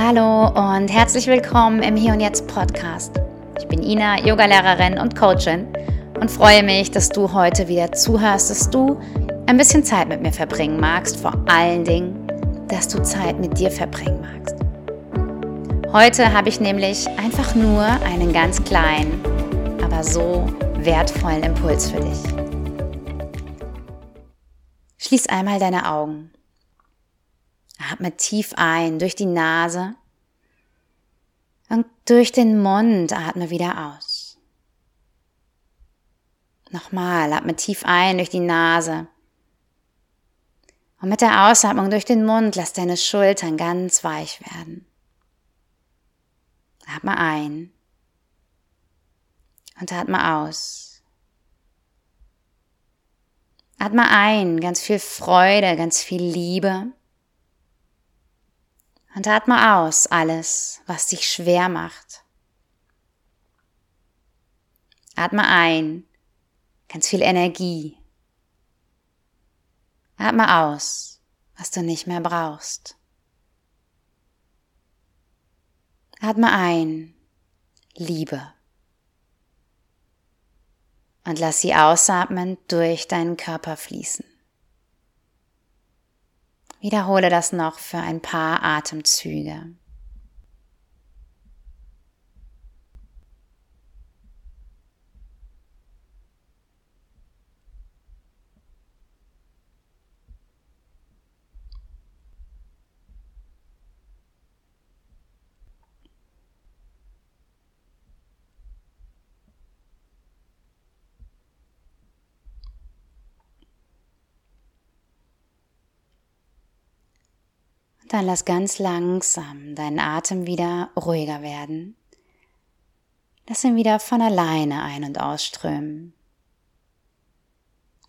Hallo und herzlich willkommen im Hier und Jetzt Podcast. Ich bin Ina, Yogalehrerin und Coachin und freue mich, dass du heute wieder zuhörst, dass du ein bisschen Zeit mit mir verbringen magst, vor allen Dingen, dass du Zeit mit dir verbringen magst. Heute habe ich nämlich einfach nur einen ganz kleinen, aber so wertvollen Impuls für dich. Schließ einmal deine Augen. Atme tief ein durch die Nase und durch den Mund atme wieder aus. Nochmal, atme tief ein durch die Nase. Und mit der Ausatmung durch den Mund lass deine Schultern ganz weich werden. Atme ein und atme aus. Atme ein, ganz viel Freude, ganz viel Liebe. Und atme aus alles, was dich schwer macht. Atme ein, ganz viel Energie. Atme aus, was du nicht mehr brauchst. Atme ein, Liebe. Und lass sie ausatmen durch deinen Körper fließen. Wiederhole das noch für ein paar Atemzüge. Dann lass ganz langsam deinen Atem wieder ruhiger werden. Lass ihn wieder von alleine ein- und ausströmen.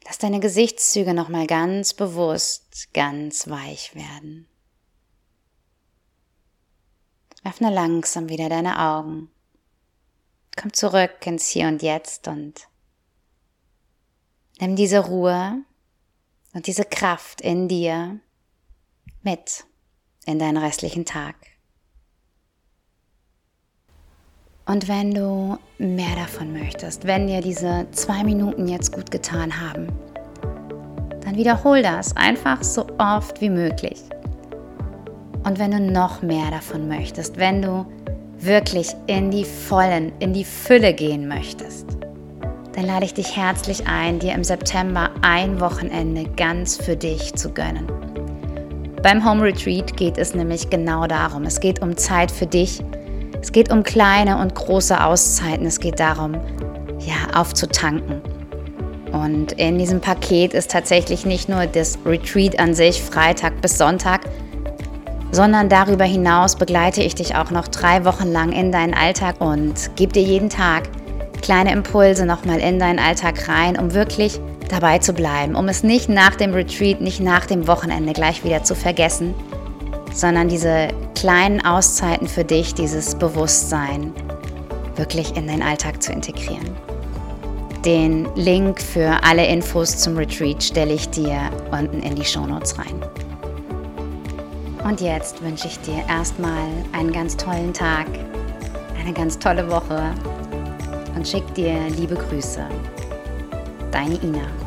Lass deine Gesichtszüge nochmal ganz bewusst, ganz weich werden. Öffne langsam wieder deine Augen. Komm zurück ins Hier und Jetzt und nimm diese Ruhe und diese Kraft in dir mit in deinen restlichen Tag. Und wenn du mehr davon möchtest, wenn dir diese zwei Minuten jetzt gut getan haben, dann wiederhol das einfach so oft wie möglich. Und wenn du noch mehr davon möchtest, wenn du wirklich in die Vollen, in die Fülle gehen möchtest, dann lade ich dich herzlich ein, dir im September ein Wochenende ganz für dich zu gönnen. Beim Home Retreat geht es nämlich genau darum. Es geht um Zeit für dich. Es geht um kleine und große Auszeiten. Es geht darum, ja, aufzutanken. Und in diesem Paket ist tatsächlich nicht nur das Retreat an sich, Freitag bis Sonntag, sondern darüber hinaus begleite ich dich auch noch drei Wochen lang in deinen Alltag und gebe dir jeden Tag kleine Impulse nochmal in deinen Alltag rein, um wirklich dabei zu bleiben, um es nicht nach dem Retreat, nicht nach dem Wochenende gleich wieder zu vergessen, sondern diese kleinen Auszeiten für dich, dieses Bewusstsein wirklich in den Alltag zu integrieren. Den Link für alle Infos zum Retreat stelle ich dir unten in die Shownotes rein. Und jetzt wünsche ich dir erstmal einen ganz tollen Tag, eine ganz tolle Woche und schick dir liebe Grüße. Deine Ina.